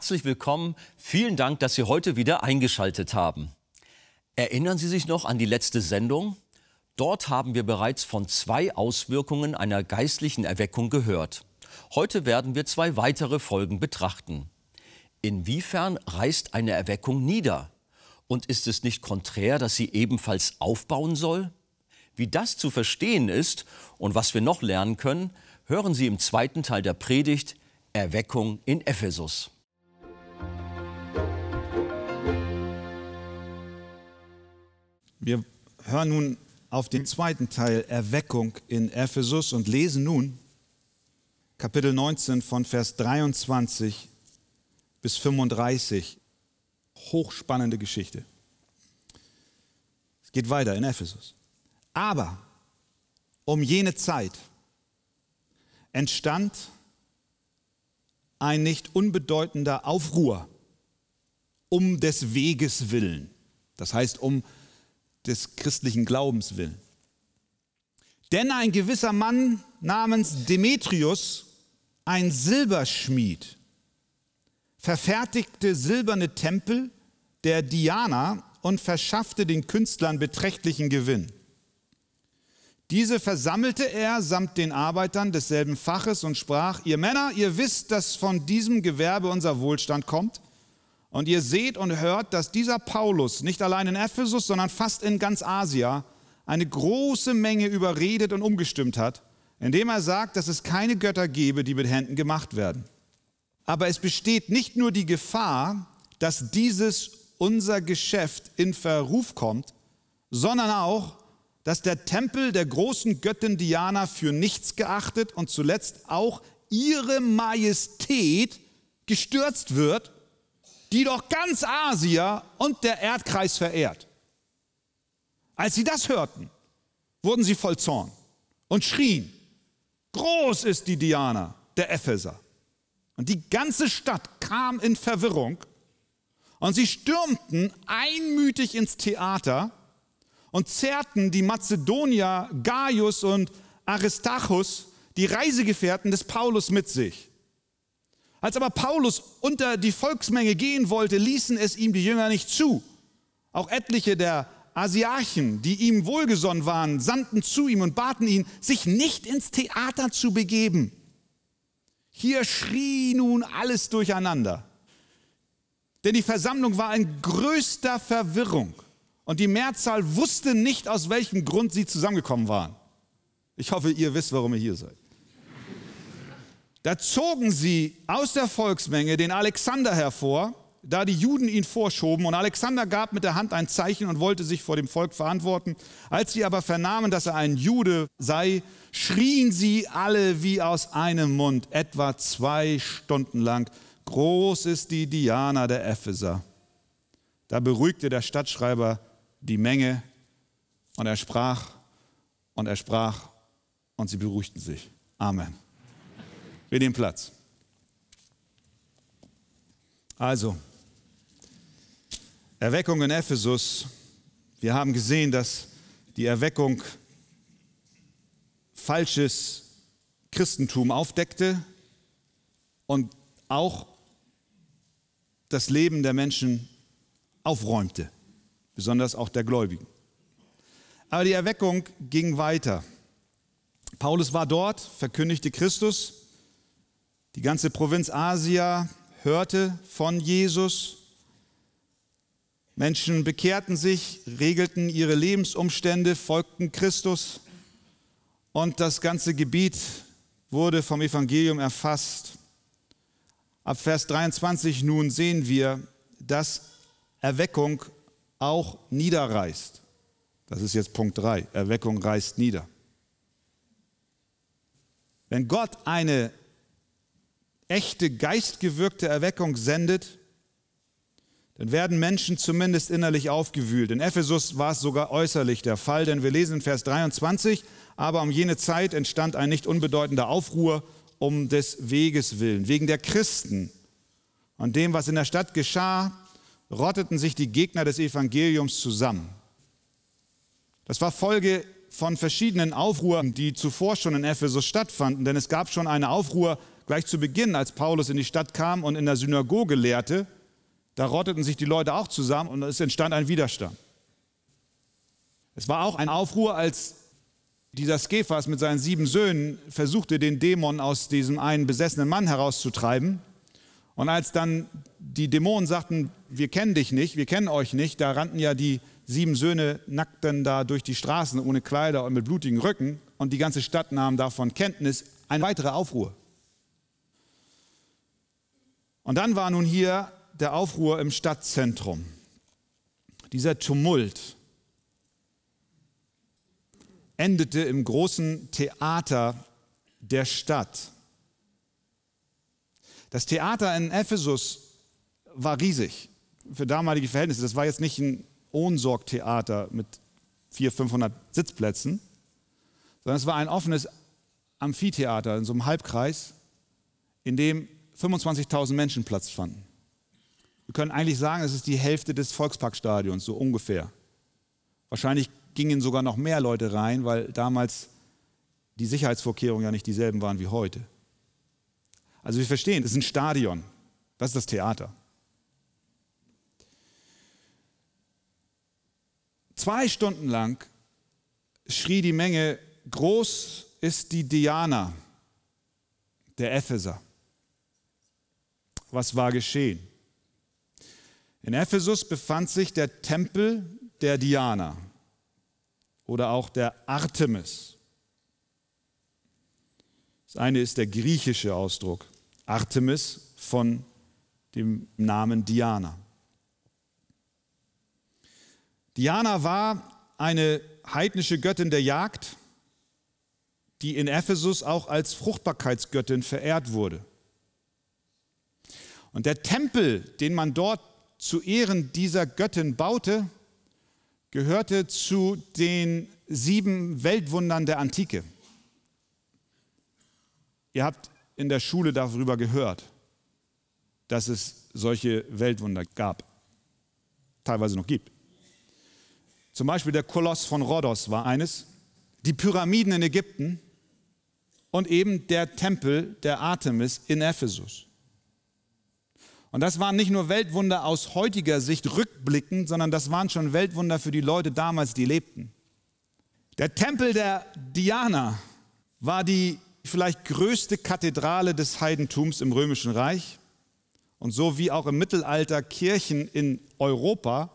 Herzlich willkommen. Vielen Dank, dass Sie heute wieder eingeschaltet haben. Erinnern Sie sich noch an die letzte Sendung? Dort haben wir bereits von zwei Auswirkungen einer geistlichen Erweckung gehört. Heute werden wir zwei weitere Folgen betrachten. Inwiefern reißt eine Erweckung nieder? Und ist es nicht konträr, dass sie ebenfalls aufbauen soll? Wie das zu verstehen ist und was wir noch lernen können, hören Sie im zweiten Teil der Predigt Erweckung in Ephesus. Wir hören nun auf den zweiten Teil Erweckung in Ephesus und lesen nun Kapitel 19 von Vers 23 bis 35. Hochspannende Geschichte. Es geht weiter in Ephesus. Aber um jene Zeit entstand ein nicht unbedeutender Aufruhr um des Weges willen. Das heißt, um des christlichen Glaubens willen. Denn ein gewisser Mann namens Demetrius, ein Silberschmied, verfertigte silberne Tempel der Diana und verschaffte den Künstlern beträchtlichen Gewinn. Diese versammelte er samt den Arbeitern desselben Faches und sprach, ihr Männer, ihr wisst, dass von diesem Gewerbe unser Wohlstand kommt. Und ihr seht und hört, dass dieser Paulus nicht allein in Ephesus, sondern fast in ganz Asia eine große Menge überredet und umgestimmt hat, indem er sagt, dass es keine Götter gebe, die mit Händen gemacht werden. Aber es besteht nicht nur die Gefahr, dass dieses unser Geschäft in Verruf kommt, sondern auch, dass der Tempel der großen Göttin Diana für nichts geachtet und zuletzt auch ihre Majestät gestürzt wird die doch ganz Asia und der Erdkreis verehrt. Als sie das hörten, wurden sie voll Zorn und schrien, groß ist die Diana der Epheser. Und die ganze Stadt kam in Verwirrung und sie stürmten einmütig ins Theater und zerrten die Mazedonier Gaius und Aristarchus, die Reisegefährten des Paulus, mit sich. Als aber Paulus unter die Volksmenge gehen wollte, ließen es ihm die Jünger nicht zu. Auch etliche der Asiarchen, die ihm wohlgesonnen waren, sandten zu ihm und baten ihn, sich nicht ins Theater zu begeben. Hier schrie nun alles durcheinander. Denn die Versammlung war in größter Verwirrung und die Mehrzahl wusste nicht, aus welchem Grund sie zusammengekommen waren. Ich hoffe, ihr wisst, warum ihr hier seid. Da zogen sie aus der Volksmenge den Alexander hervor, da die Juden ihn vorschoben. Und Alexander gab mit der Hand ein Zeichen und wollte sich vor dem Volk verantworten. Als sie aber vernahmen, dass er ein Jude sei, schrien sie alle wie aus einem Mund, etwa zwei Stunden lang. Groß ist die Diana der Epheser. Da beruhigte der Stadtschreiber die Menge und er sprach und er sprach und sie beruhigten sich. Amen. Wir nehmen Platz. Also, Erweckung in Ephesus. Wir haben gesehen, dass die Erweckung falsches Christentum aufdeckte und auch das Leben der Menschen aufräumte, besonders auch der Gläubigen. Aber die Erweckung ging weiter. Paulus war dort, verkündigte Christus, die ganze Provinz Asia hörte von Jesus. Menschen bekehrten sich, regelten ihre Lebensumstände, folgten Christus und das ganze Gebiet wurde vom Evangelium erfasst. Ab Vers 23 nun sehen wir, dass Erweckung auch niederreißt. Das ist jetzt Punkt 3. Erweckung reißt nieder. Wenn Gott eine echte geistgewirkte Erweckung sendet, dann werden Menschen zumindest innerlich aufgewühlt. In Ephesus war es sogar äußerlich der Fall, denn wir lesen in Vers 23, aber um jene Zeit entstand ein nicht unbedeutender Aufruhr um des Weges willen, wegen der Christen. Und dem, was in der Stadt geschah, rotteten sich die Gegner des Evangeliums zusammen. Das war Folge von verschiedenen Aufruhren, die zuvor schon in Ephesus stattfanden, denn es gab schon eine Aufruhr Gleich zu Beginn, als Paulus in die Stadt kam und in der Synagoge lehrte, da rotteten sich die Leute auch zusammen und es entstand ein Widerstand. Es war auch ein Aufruhr, als dieser Skephas mit seinen sieben Söhnen versuchte, den Dämon aus diesem einen besessenen Mann herauszutreiben. Und als dann die Dämonen sagten, wir kennen dich nicht, wir kennen euch nicht, da rannten ja die sieben Söhne nackt dann da durch die Straßen ohne Kleider und mit blutigen Rücken und die ganze Stadt nahm davon Kenntnis. Ein weiterer Aufruhr. Und dann war nun hier der Aufruhr im Stadtzentrum. Dieser Tumult endete im großen Theater der Stadt. Das Theater in Ephesus war riesig für damalige Verhältnisse. Das war jetzt nicht ein Ohnsorgtheater mit 400, 500 Sitzplätzen, sondern es war ein offenes Amphitheater in so einem Halbkreis, in dem 25.000 Menschen Platz fanden. Wir können eigentlich sagen, es ist die Hälfte des Volksparkstadions, so ungefähr. Wahrscheinlich gingen sogar noch mehr Leute rein, weil damals die Sicherheitsvorkehrungen ja nicht dieselben waren wie heute. Also wir verstehen, es ist ein Stadion, das ist das Theater. Zwei Stunden lang schrie die Menge, groß ist die Diana der Epheser. Was war geschehen? In Ephesus befand sich der Tempel der Diana oder auch der Artemis. Das eine ist der griechische Ausdruck, Artemis von dem Namen Diana. Diana war eine heidnische Göttin der Jagd, die in Ephesus auch als Fruchtbarkeitsgöttin verehrt wurde. Und der Tempel, den man dort zu Ehren dieser Göttin baute, gehörte zu den sieben Weltwundern der Antike. Ihr habt in der Schule darüber gehört, dass es solche Weltwunder gab, teilweise noch gibt. Zum Beispiel der Koloss von Rhodos war eines, die Pyramiden in Ägypten und eben der Tempel der Artemis in Ephesus. Und das waren nicht nur Weltwunder aus heutiger Sicht rückblickend, sondern das waren schon Weltwunder für die Leute damals, die lebten. Der Tempel der Diana war die vielleicht größte Kathedrale des Heidentums im Römischen Reich. Und so wie auch im Mittelalter Kirchen in Europa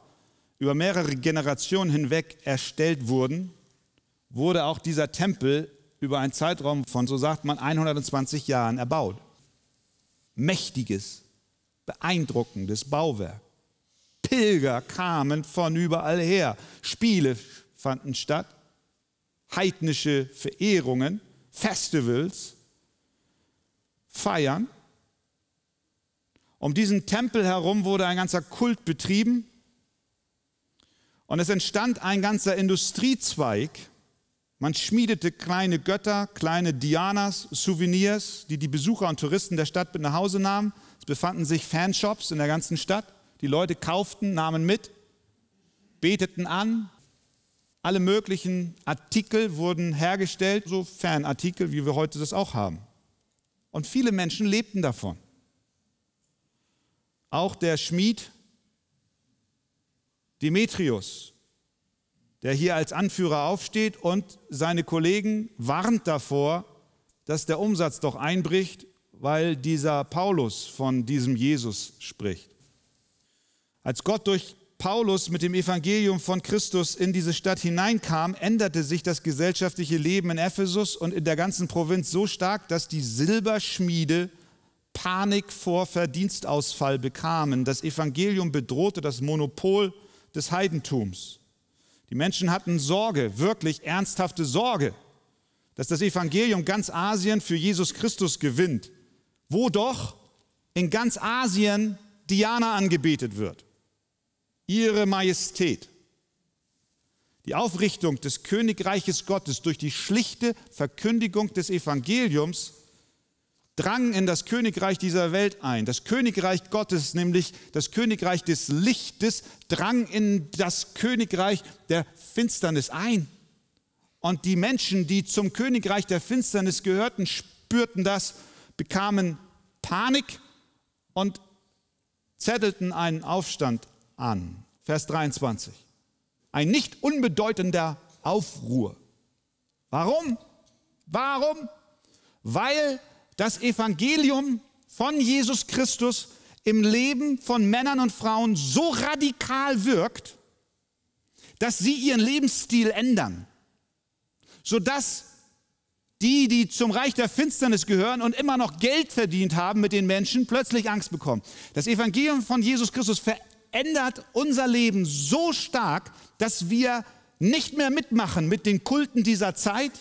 über mehrere Generationen hinweg erstellt wurden, wurde auch dieser Tempel über einen Zeitraum von, so sagt man, 120 Jahren erbaut. Mächtiges, beeindruckendes Bauwerk. Pilger kamen von überall her. Spiele fanden statt, heidnische Verehrungen, Festivals, Feiern. Um diesen Tempel herum wurde ein ganzer Kult betrieben und es entstand ein ganzer Industriezweig. Man schmiedete kleine Götter, kleine Dianas, Souvenirs, die die Besucher und Touristen der Stadt mit nach Hause nahmen. Es befanden sich Fanshops in der ganzen Stadt. Die Leute kauften, nahmen mit, beteten an. Alle möglichen Artikel wurden hergestellt, so Fanartikel, wie wir heute das auch haben. Und viele Menschen lebten davon. Auch der Schmied Demetrius, der hier als Anführer aufsteht und seine Kollegen warnt davor, dass der Umsatz doch einbricht weil dieser Paulus von diesem Jesus spricht. Als Gott durch Paulus mit dem Evangelium von Christus in diese Stadt hineinkam, änderte sich das gesellschaftliche Leben in Ephesus und in der ganzen Provinz so stark, dass die Silberschmiede Panik vor Verdienstausfall bekamen. Das Evangelium bedrohte das Monopol des Heidentums. Die Menschen hatten Sorge, wirklich ernsthafte Sorge, dass das Evangelium ganz Asien für Jesus Christus gewinnt wo doch in ganz Asien Diana angebetet wird. Ihre Majestät. Die Aufrichtung des Königreiches Gottes durch die schlichte Verkündigung des Evangeliums drang in das Königreich dieser Welt ein. Das Königreich Gottes, nämlich das Königreich des Lichtes, drang in das Königreich der Finsternis ein. Und die Menschen, die zum Königreich der Finsternis gehörten, spürten das bekamen Panik und zettelten einen Aufstand an. Vers 23. Ein nicht unbedeutender Aufruhr. Warum? Warum? Weil das Evangelium von Jesus Christus im Leben von Männern und Frauen so radikal wirkt, dass sie ihren Lebensstil ändern, sodass die, die zum Reich der Finsternis gehören und immer noch Geld verdient haben mit den Menschen, plötzlich Angst bekommen. Das Evangelium von Jesus Christus verändert unser Leben so stark, dass wir nicht mehr mitmachen mit den Kulten dieser Zeit.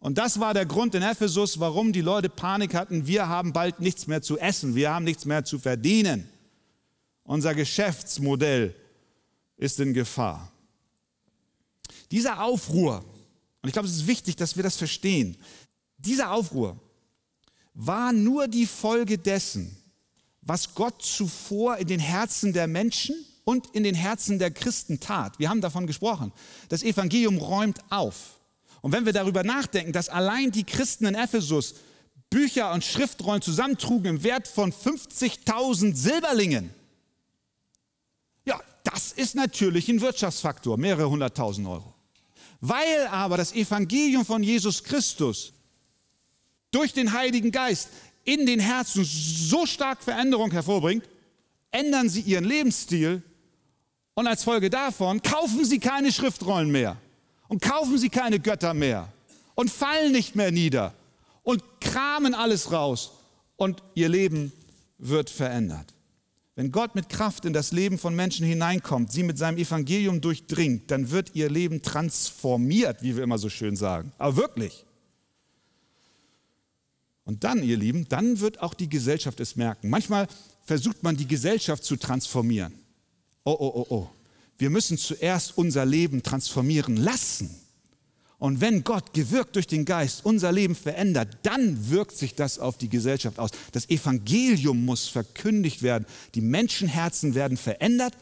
Und das war der Grund in Ephesus, warum die Leute Panik hatten. Wir haben bald nichts mehr zu essen, wir haben nichts mehr zu verdienen. Unser Geschäftsmodell ist in Gefahr. Dieser Aufruhr, und ich glaube, es ist wichtig, dass wir das verstehen, dieser Aufruhr war nur die Folge dessen, was Gott zuvor in den Herzen der Menschen und in den Herzen der Christen tat. Wir haben davon gesprochen. Das Evangelium räumt auf. Und wenn wir darüber nachdenken, dass allein die Christen in Ephesus Bücher und Schriftrollen zusammentrugen im Wert von 50.000 Silberlingen, ja, das ist natürlich ein Wirtschaftsfaktor, mehrere hunderttausend Euro. Weil aber das Evangelium von Jesus Christus durch den Heiligen Geist in den Herzen so stark Veränderung hervorbringt, ändern sie ihren Lebensstil und als Folge davon kaufen sie keine Schriftrollen mehr und kaufen sie keine Götter mehr und fallen nicht mehr nieder und kramen alles raus und ihr Leben wird verändert. Wenn Gott mit Kraft in das Leben von Menschen hineinkommt, sie mit seinem Evangelium durchdringt, dann wird ihr Leben transformiert, wie wir immer so schön sagen. Aber wirklich. Und dann, ihr Lieben, dann wird auch die Gesellschaft es merken. Manchmal versucht man die Gesellschaft zu transformieren oh, oh, oh, oh, wir müssen zuerst unser Leben transformieren lassen. Und wenn Gott gewirkt durch den Geist unser Leben verändert, dann wirkt sich das auf die Gesellschaft aus. Das Evangelium muss verkündigt werden. Die Menschenherzen werden verändert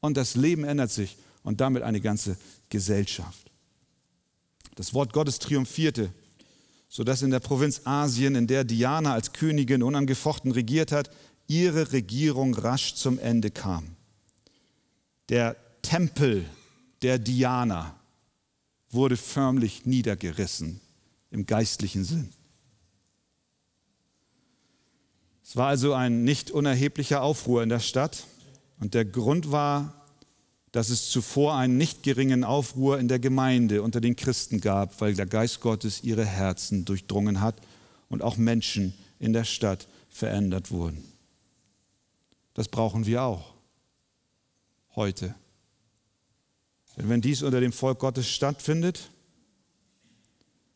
und das Leben ändert sich und damit eine ganze Gesellschaft. Das Wort Gottes triumphierte, sodass in der Provinz Asien, in der Diana als Königin unangefochten regiert hat, ihre Regierung rasch zum Ende kam der Tempel der Diana wurde förmlich niedergerissen im geistlichen Sinn. Es war also ein nicht unerheblicher Aufruhr in der Stadt und der Grund war, dass es zuvor einen nicht geringen Aufruhr in der Gemeinde unter den Christen gab, weil der Geist Gottes ihre Herzen durchdrungen hat und auch Menschen in der Stadt verändert wurden. Das brauchen wir auch heute. Denn wenn dies unter dem Volk Gottes stattfindet,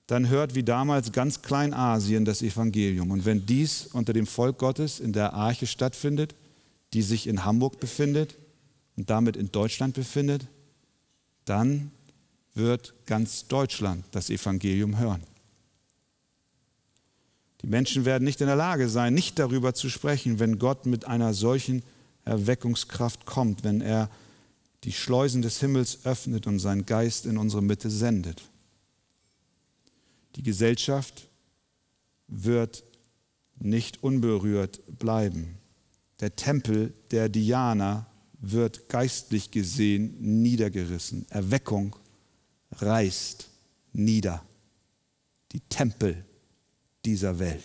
dann hört wie damals ganz Kleinasien das Evangelium. Und wenn dies unter dem Volk Gottes in der Arche stattfindet, die sich in Hamburg befindet und damit in Deutschland befindet, dann wird ganz Deutschland das Evangelium hören. Die Menschen werden nicht in der Lage sein, nicht darüber zu sprechen, wenn Gott mit einer solchen Erweckungskraft kommt, wenn er die Schleusen des Himmels öffnet und seinen Geist in unsere Mitte sendet. Die Gesellschaft wird nicht unberührt bleiben. Der Tempel der Diana wird geistlich gesehen niedergerissen. Erweckung reißt nieder die Tempel dieser Welt.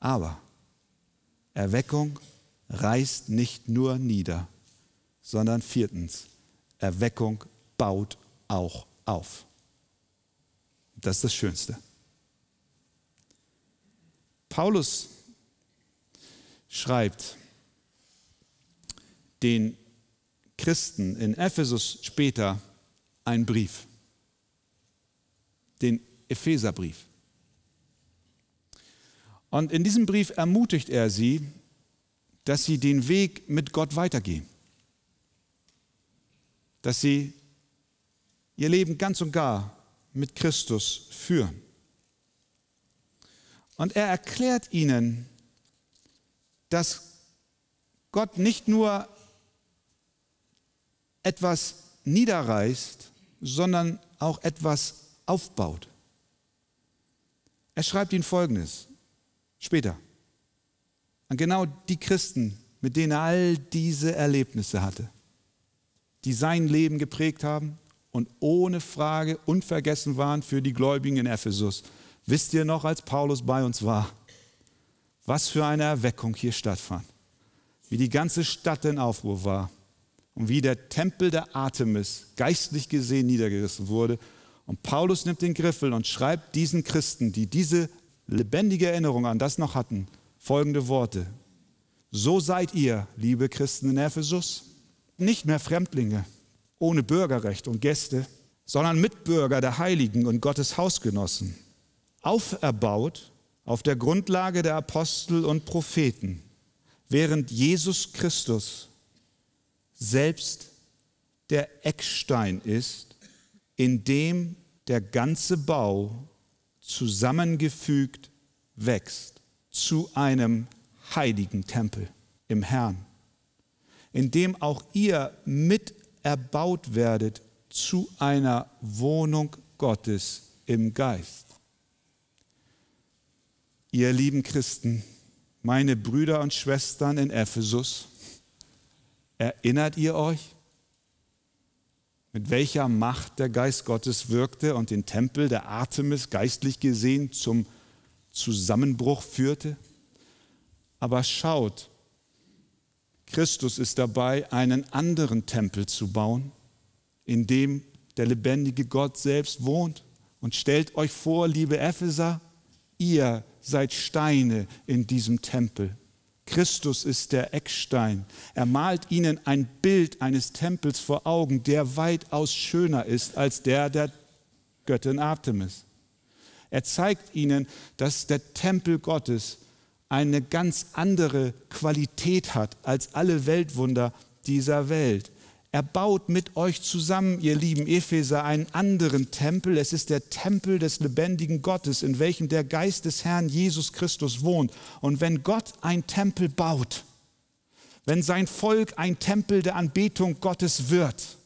Aber Erweckung reißt nicht nur nieder, sondern viertens, Erweckung baut auch auf. Das ist das Schönste. Paulus schreibt den Christen in Ephesus später einen Brief, den Epheserbrief. Und in diesem Brief ermutigt er sie, dass sie den Weg mit Gott weitergehen. Dass sie ihr Leben ganz und gar mit Christus führen. Und er erklärt ihnen, dass Gott nicht nur etwas niederreißt, sondern auch etwas aufbaut. Er schreibt ihnen Folgendes. Später. An genau die Christen, mit denen er all diese Erlebnisse hatte, die sein Leben geprägt haben und ohne Frage unvergessen waren für die Gläubigen in Ephesus. Wisst ihr noch, als Paulus bei uns war, was für eine Erweckung hier stattfand? Wie die ganze Stadt in Aufruhr war und wie der Tempel der Artemis geistlich gesehen niedergerissen wurde. Und Paulus nimmt den Griffel und schreibt diesen Christen, die diese lebendige Erinnerung an das noch hatten, folgende Worte. So seid ihr, liebe Christen in Ephesus, nicht mehr Fremdlinge, ohne Bürgerrecht und Gäste, sondern Mitbürger der Heiligen und Gottes Hausgenossen, auferbaut auf der Grundlage der Apostel und Propheten, während Jesus Christus selbst der Eckstein ist, in dem der ganze Bau zusammengefügt wächst zu einem heiligen Tempel im Herrn, in dem auch ihr mit erbaut werdet zu einer Wohnung Gottes im Geist. Ihr lieben Christen, meine Brüder und Schwestern in Ephesus, erinnert ihr euch, mit welcher Macht der Geist Gottes wirkte und den Tempel der Artemis geistlich gesehen zum Zusammenbruch führte? Aber schaut, Christus ist dabei, einen anderen Tempel zu bauen, in dem der lebendige Gott selbst wohnt. Und stellt euch vor, liebe Epheser, ihr seid Steine in diesem Tempel. Christus ist der Eckstein. Er malt ihnen ein Bild eines Tempels vor Augen, der weitaus schöner ist als der der Göttin Artemis. Er zeigt ihnen, dass der Tempel Gottes eine ganz andere Qualität hat als alle Weltwunder dieser Welt. Er baut mit euch zusammen, ihr lieben Epheser, einen anderen Tempel. Es ist der Tempel des lebendigen Gottes, in welchem der Geist des Herrn Jesus Christus wohnt. Und wenn Gott ein Tempel baut, wenn sein Volk ein Tempel der Anbetung Gottes wird,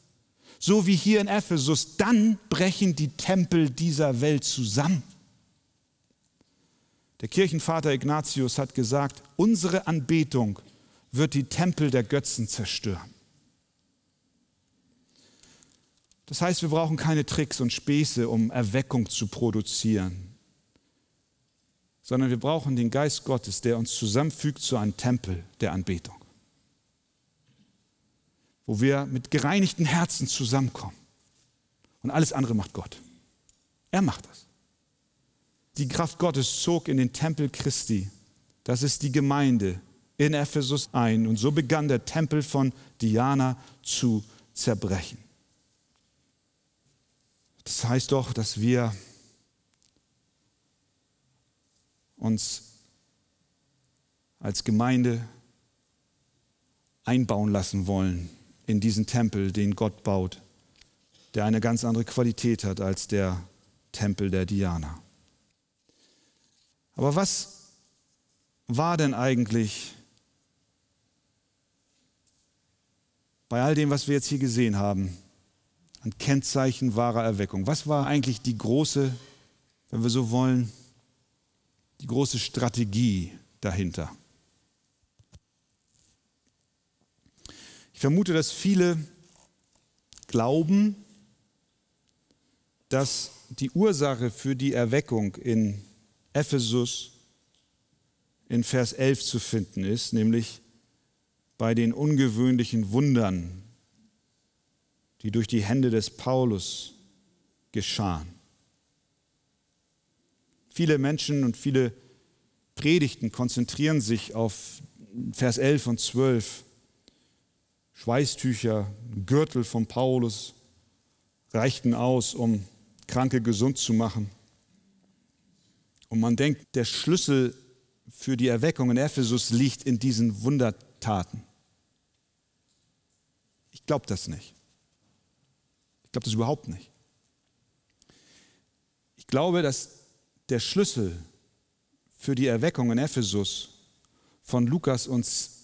so wie hier in Ephesus, dann brechen die Tempel dieser Welt zusammen. Der Kirchenvater Ignatius hat gesagt, unsere Anbetung wird die Tempel der Götzen zerstören. Das heißt, wir brauchen keine Tricks und Späße, um Erweckung zu produzieren, sondern wir brauchen den Geist Gottes, der uns zusammenfügt zu einem Tempel der Anbetung, wo wir mit gereinigten Herzen zusammenkommen. Und alles andere macht Gott. Er macht das. Die Kraft Gottes zog in den Tempel Christi. Das ist die Gemeinde in Ephesus ein. Und so begann der Tempel von Diana zu zerbrechen. Das heißt doch, dass wir uns als Gemeinde einbauen lassen wollen in diesen Tempel, den Gott baut, der eine ganz andere Qualität hat als der Tempel der Diana. Aber was war denn eigentlich bei all dem, was wir jetzt hier gesehen haben, ein Kennzeichen wahrer Erweckung? Was war eigentlich die große, wenn wir so wollen, die große Strategie dahinter? Ich vermute, dass viele glauben, dass die Ursache für die Erweckung in Ephesus in Vers 11 zu finden ist, nämlich bei den ungewöhnlichen Wundern, die durch die Hände des Paulus geschahen. Viele Menschen und viele Predigten konzentrieren sich auf Vers 11 und 12. Schweißtücher, Gürtel von Paulus reichten aus, um Kranke gesund zu machen. Und man denkt, der Schlüssel für die Erweckung in Ephesus liegt in diesen Wundertaten. Ich glaube das nicht. Ich glaube das überhaupt nicht. Ich glaube, dass der Schlüssel für die Erweckung in Ephesus von Lukas uns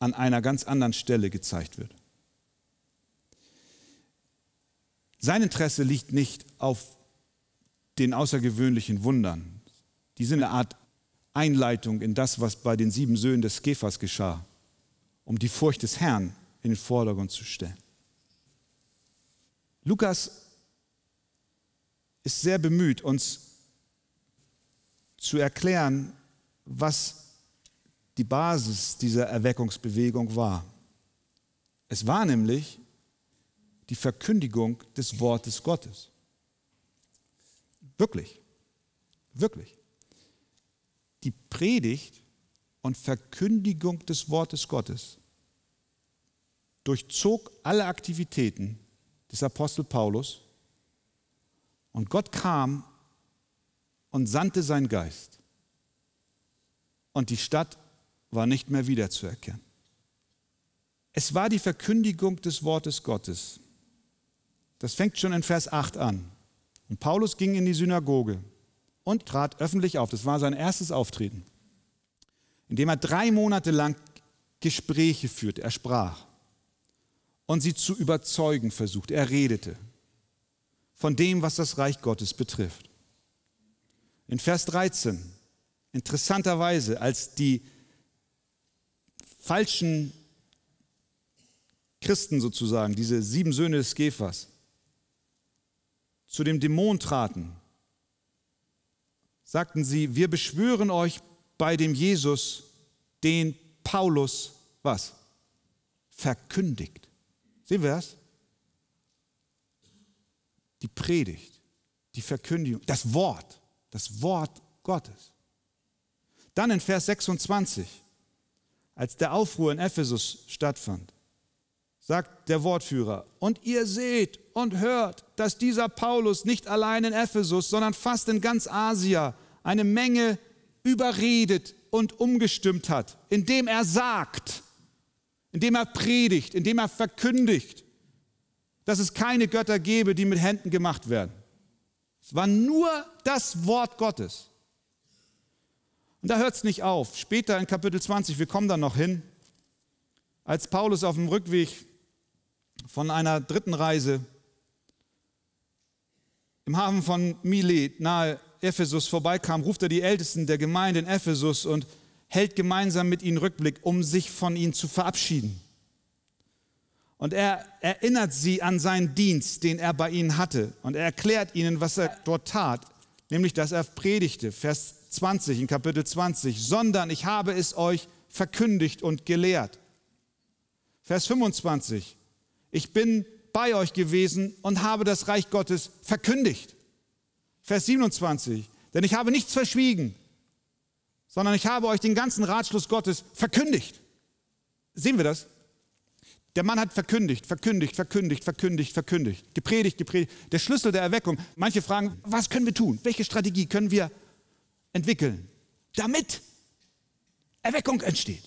an einer ganz anderen Stelle gezeigt wird. Sein Interesse liegt nicht auf den außergewöhnlichen Wundern, die sind eine Art Einleitung in das, was bei den sieben Söhnen des Kephas geschah, um die Furcht des Herrn in den Vordergrund zu stellen. Lukas ist sehr bemüht, uns zu erklären, was die Basis dieser Erweckungsbewegung war. Es war nämlich die Verkündigung des Wortes Gottes. Wirklich, wirklich. Die Predigt und Verkündigung des Wortes Gottes durchzog alle Aktivitäten des Apostel Paulus und Gott kam und sandte seinen Geist. Und die Stadt war nicht mehr wiederzuerkennen. Es war die Verkündigung des Wortes Gottes. Das fängt schon in Vers 8 an. Und Paulus ging in die Synagoge und trat öffentlich auf. Das war sein erstes Auftreten, indem er drei Monate lang Gespräche führte. Er sprach und sie zu überzeugen versuchte. Er redete von dem, was das Reich Gottes betrifft. In Vers 13, interessanterweise, als die falschen Christen sozusagen, diese sieben Söhne des Kephas, zu dem Dämon traten, sagten sie, wir beschwören euch bei dem Jesus, den Paulus was? Verkündigt. Sehen wir das? Die Predigt, die Verkündigung, das Wort, das Wort Gottes. Dann in Vers 26, als der Aufruhr in Ephesus stattfand, sagt der Wortführer, und ihr seht und hört, dass dieser Paulus nicht allein in Ephesus, sondern fast in ganz Asia eine Menge überredet und umgestimmt hat, indem er sagt, indem er predigt, indem er verkündigt, dass es keine Götter gebe, die mit Händen gemacht werden. Es war nur das Wort Gottes. Und da hört es nicht auf. Später in Kapitel 20, wir kommen da noch hin, als Paulus auf dem Rückweg von einer dritten Reise im Hafen von Milet nahe Ephesus vorbeikam, ruft er die Ältesten der Gemeinde in Ephesus und hält gemeinsam mit ihnen Rückblick, um sich von ihnen zu verabschieden. Und er erinnert sie an seinen Dienst, den er bei ihnen hatte. Und er erklärt ihnen, was er dort tat, nämlich dass er predigte, Vers 20 in Kapitel 20, sondern ich habe es euch verkündigt und gelehrt. Vers 25, ich bin bei euch gewesen und habe das Reich Gottes verkündigt. Vers 27, denn ich habe nichts verschwiegen, sondern ich habe euch den ganzen Ratschluss Gottes verkündigt. Sehen wir das? Der Mann hat verkündigt, verkündigt, verkündigt, verkündigt, verkündigt, gepredigt, gepredigt. Der Schlüssel der Erweckung. Manche fragen, was können wir tun? Welche Strategie können wir entwickeln, damit Erweckung entsteht?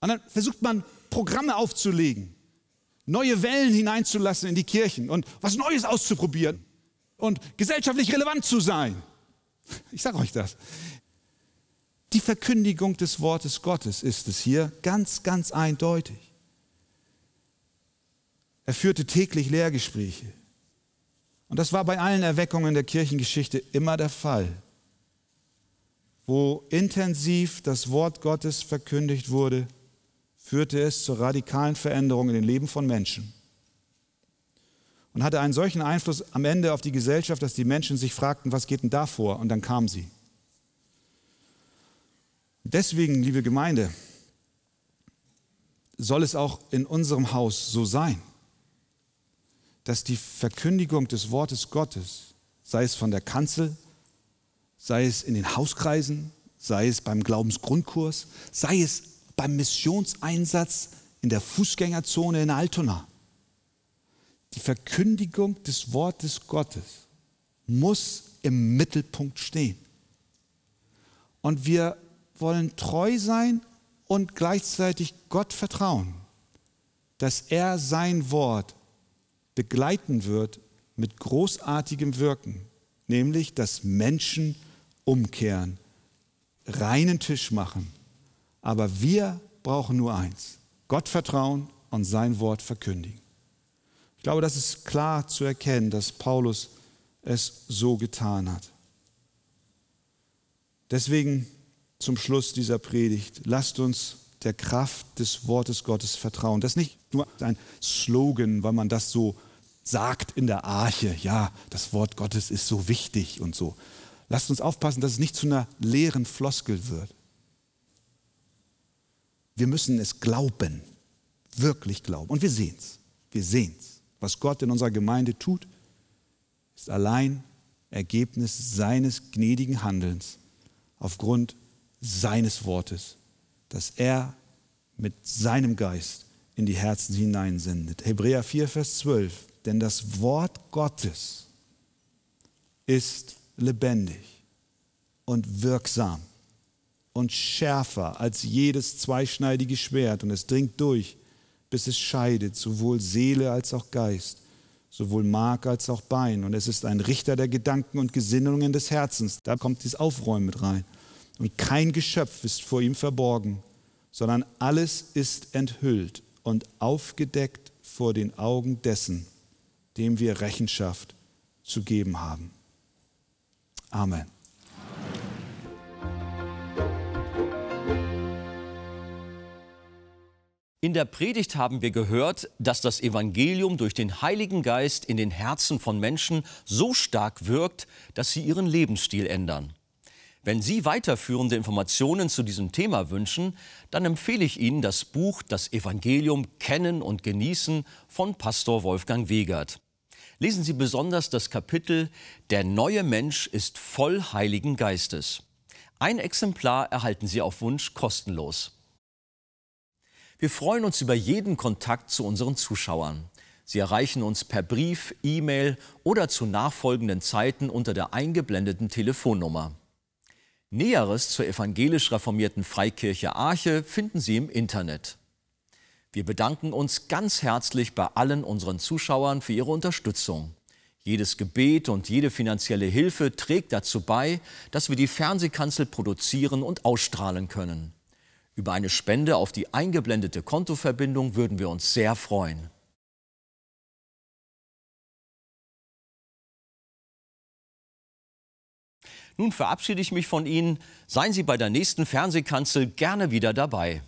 Und dann versucht man, Programme aufzulegen, neue Wellen hineinzulassen in die Kirchen und was Neues auszuprobieren und gesellschaftlich relevant zu sein. Ich sage euch das. Die Verkündigung des Wortes Gottes ist es hier ganz, ganz eindeutig. Er führte täglich Lehrgespräche. Und das war bei allen Erweckungen der Kirchengeschichte immer der Fall. Wo intensiv das Wort Gottes verkündigt wurde, führte es zur radikalen Veränderung in den Leben von Menschen. Und hatte einen solchen Einfluss am Ende auf die Gesellschaft, dass die Menschen sich fragten, was geht denn da vor? Und dann kam sie. Deswegen, liebe Gemeinde, soll es auch in unserem Haus so sein dass die Verkündigung des Wortes Gottes, sei es von der Kanzel, sei es in den Hauskreisen, sei es beim Glaubensgrundkurs, sei es beim Missionseinsatz in der Fußgängerzone in Altona. Die Verkündigung des Wortes Gottes muss im Mittelpunkt stehen. Und wir wollen treu sein und gleichzeitig Gott vertrauen, dass er sein Wort begleiten wird mit großartigem Wirken, nämlich dass Menschen umkehren, reinen Tisch machen. Aber wir brauchen nur eins, Gott vertrauen und sein Wort verkündigen. Ich glaube, das ist klar zu erkennen, dass Paulus es so getan hat. Deswegen zum Schluss dieser Predigt, lasst uns der Kraft des Wortes Gottes vertrauen. Das ist nicht nur ein Slogan, weil man das so sagt in der Arche, ja, das Wort Gottes ist so wichtig und so. Lasst uns aufpassen, dass es nicht zu einer leeren Floskel wird. Wir müssen es glauben, wirklich glauben. Und wir sehen es. Wir sehen es. Was Gott in unserer Gemeinde tut, ist allein Ergebnis seines gnädigen Handelns aufgrund seines Wortes, das er mit seinem Geist in die Herzen hineinsendet. Hebräer 4, Vers 12. Denn das Wort Gottes ist lebendig und wirksam und schärfer als jedes zweischneidige Schwert und es dringt durch, bis es scheidet, sowohl Seele als auch Geist, sowohl Mark als auch Bein. Und es ist ein Richter der Gedanken und Gesinnungen des Herzens. Da kommt dieses Aufräumen mit rein. Und kein Geschöpf ist vor ihm verborgen, sondern alles ist enthüllt und aufgedeckt vor den Augen dessen, dem wir Rechenschaft zu geben haben. Amen. In der Predigt haben wir gehört, dass das Evangelium durch den Heiligen Geist in den Herzen von Menschen so stark wirkt, dass sie ihren Lebensstil ändern. Wenn Sie weiterführende Informationen zu diesem Thema wünschen, dann empfehle ich Ihnen das Buch Das Evangelium Kennen und Genießen von Pastor Wolfgang Wegert. Lesen Sie besonders das Kapitel Der neue Mensch ist voll Heiligen Geistes. Ein Exemplar erhalten Sie auf Wunsch kostenlos. Wir freuen uns über jeden Kontakt zu unseren Zuschauern. Sie erreichen uns per Brief, E-Mail oder zu nachfolgenden Zeiten unter der eingeblendeten Telefonnummer. Näheres zur evangelisch reformierten Freikirche Arche finden Sie im Internet. Wir bedanken uns ganz herzlich bei allen unseren Zuschauern für ihre Unterstützung. Jedes Gebet und jede finanzielle Hilfe trägt dazu bei, dass wir die Fernsehkanzel produzieren und ausstrahlen können. Über eine Spende auf die eingeblendete Kontoverbindung würden wir uns sehr freuen. Nun verabschiede ich mich von Ihnen. Seien Sie bei der nächsten Fernsehkanzel gerne wieder dabei.